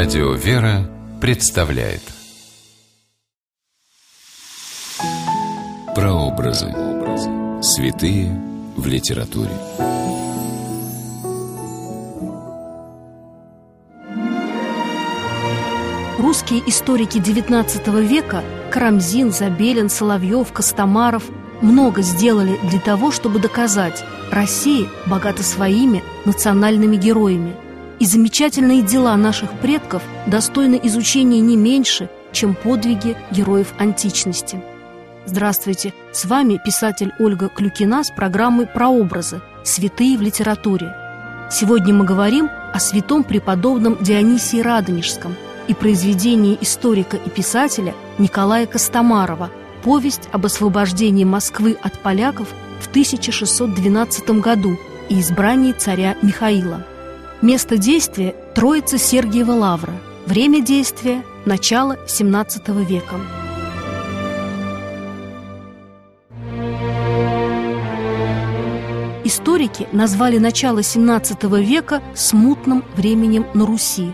Радио «Вера» представляет Прообразы. Святые в литературе. Русские историки XIX века Карамзин, Забелин, Соловьев, Костомаров много сделали для того, чтобы доказать Россия богата своими национальными героями – и замечательные дела наших предков достойны изучения не меньше, чем подвиги героев античности. Здравствуйте, с вами писатель Ольга Клюкина с программой «Прообразы. Святые в литературе». Сегодня мы говорим о святом преподобном Дионисии Радонежском и произведении историка и писателя Николая Костомарова «Повесть об освобождении Москвы от поляков в 1612 году и избрании царя Михаила». Место действия – Троица Сергиева Лавра. Время действия – начало XVII века. Историки назвали начало XVII века смутным временем на Руси.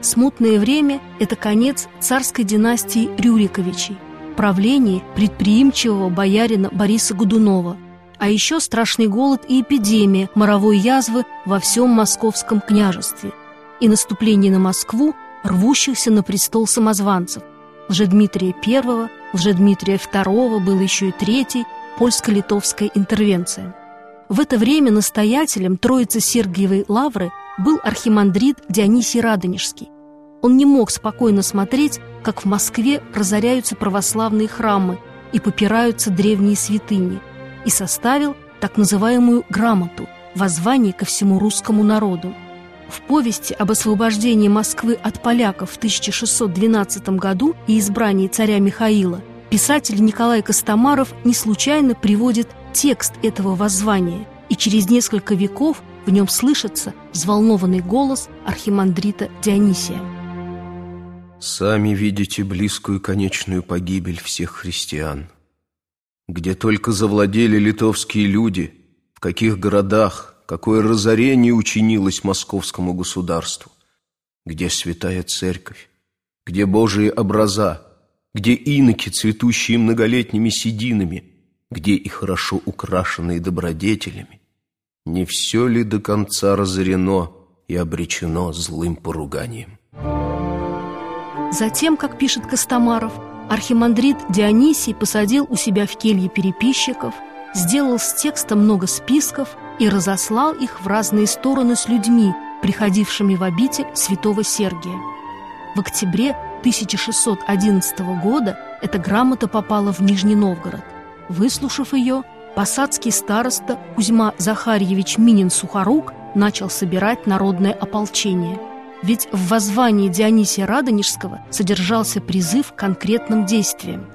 Смутное время – это конец царской династии Рюриковичей, правление предприимчивого боярина Бориса Годунова – а еще страшный голод и эпидемия моровой язвы во всем московском княжестве и наступление на Москву рвущихся на престол самозванцев. Лжедмитрия I, Лжедмитрия II, был еще и третий, польско-литовская интервенция. В это время настоятелем Троицы Сергиевой Лавры был архимандрит Дионисий Радонежский. Он не мог спокойно смотреть, как в Москве разоряются православные храмы и попираются древние святыни – и составил так называемую «грамоту» – воззвание ко всему русскому народу. В повести об освобождении Москвы от поляков в 1612 году и избрании царя Михаила писатель Николай Костомаров не случайно приводит текст этого воззвания, и через несколько веков в нем слышится взволнованный голос архимандрита Дионисия. «Сами видите близкую конечную погибель всех христиан – где только завладели литовские люди, в каких городах, какое разорение учинилось московскому государству, где святая церковь, где Божии образа, где иноки, цветущие многолетними сединами, где и хорошо украшенные добродетелями, не все ли до конца разорено и обречено злым поруганием? Затем, как пишет Костомаров, Архимандрит Дионисий посадил у себя в келье переписчиков, сделал с текста много списков и разослал их в разные стороны с людьми, приходившими в обитель святого Сергия. В октябре 1611 года эта грамота попала в Нижний Новгород. Выслушав ее, посадский староста Кузьма Захарьевич Минин-Сухорук начал собирать народное ополчение – ведь в воззвании Дионисия Радонежского содержался призыв к конкретным действиям.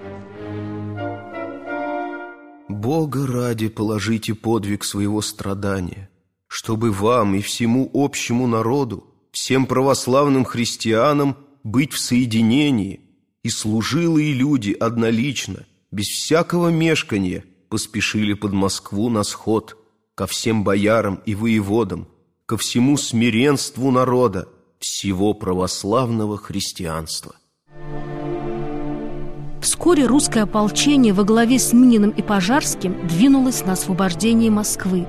«Бога ради положите подвиг своего страдания, чтобы вам и всему общему народу, всем православным христианам быть в соединении, и служилые люди однолично, без всякого мешкания, поспешили под Москву на сход, ко всем боярам и воеводам, ко всему смиренству народа, всего православного христианства. Вскоре русское ополчение во главе с Мининым и Пожарским двинулось на освобождение Москвы,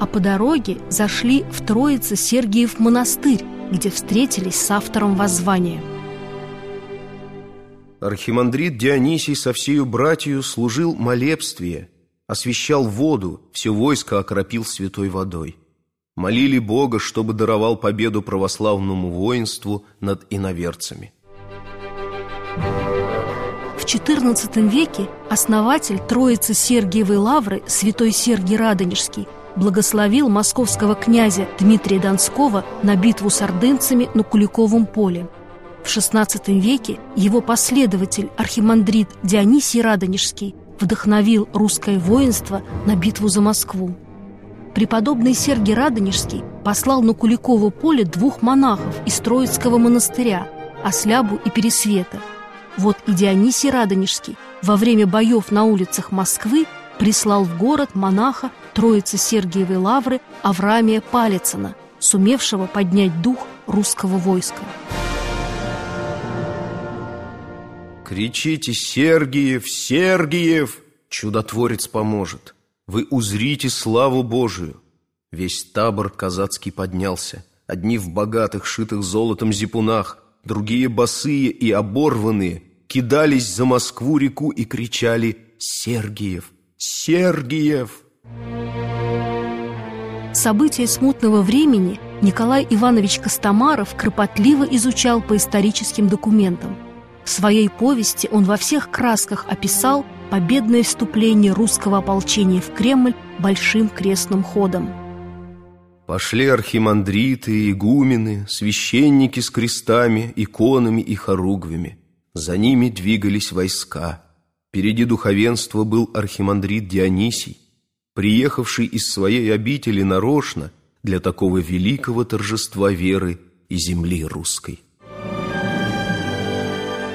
а по дороге зашли в Троице Сергиев монастырь, где встретились с автором воззвания. Архимандрит Дионисий со всею братью служил молебствие, освещал воду, все войско окропил святой водой – молили Бога, чтобы даровал победу православному воинству над иноверцами. В XIV веке основатель Троицы Сергиевой Лавры, святой Сергий Радонежский, благословил московского князя Дмитрия Донского на битву с ордынцами на Куликовом поле. В XVI веке его последователь, архимандрит Дионисий Радонежский, вдохновил русское воинство на битву за Москву преподобный Сергий Радонежский послал на Куликово поле двух монахов из Троицкого монастыря – Ослябу и Пересвета. Вот и Дионисий Радонежский во время боев на улицах Москвы прислал в город монаха Троицы Сергиевой Лавры Авраамия Палицына, сумевшего поднять дух русского войска. Кричите «Сергиев! Сергиев!» Чудотворец поможет – вы узрите славу Божию. Весь табор казацкий поднялся. Одни в богатых, шитых золотом зипунах, другие босые и оборванные, кидались за Москву-реку и кричали «Сергиев! Сергиев!» События смутного времени Николай Иванович Костомаров кропотливо изучал по историческим документам. В своей повести он во всех красках описал победное вступление русского ополчения в Кремль большим крестным ходом. Пошли архимандриты, игумены, священники с крестами, иконами и хоругвями. За ними двигались войска. Впереди духовенства был архимандрит Дионисий, приехавший из своей обители нарочно для такого великого торжества веры и земли русской.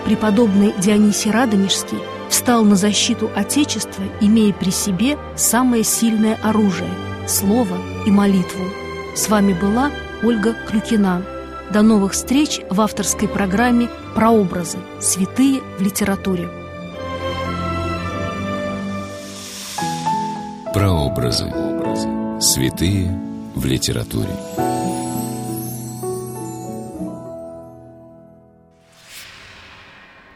Преподобный Дионисий Радонежский встал на защиту Отечества, имея при себе самое сильное оружие – слово и молитву. С вами была Ольга Клюкина. До новых встреч в авторской программе «Прообразы. Святые в литературе». Прообразы. Святые в литературе.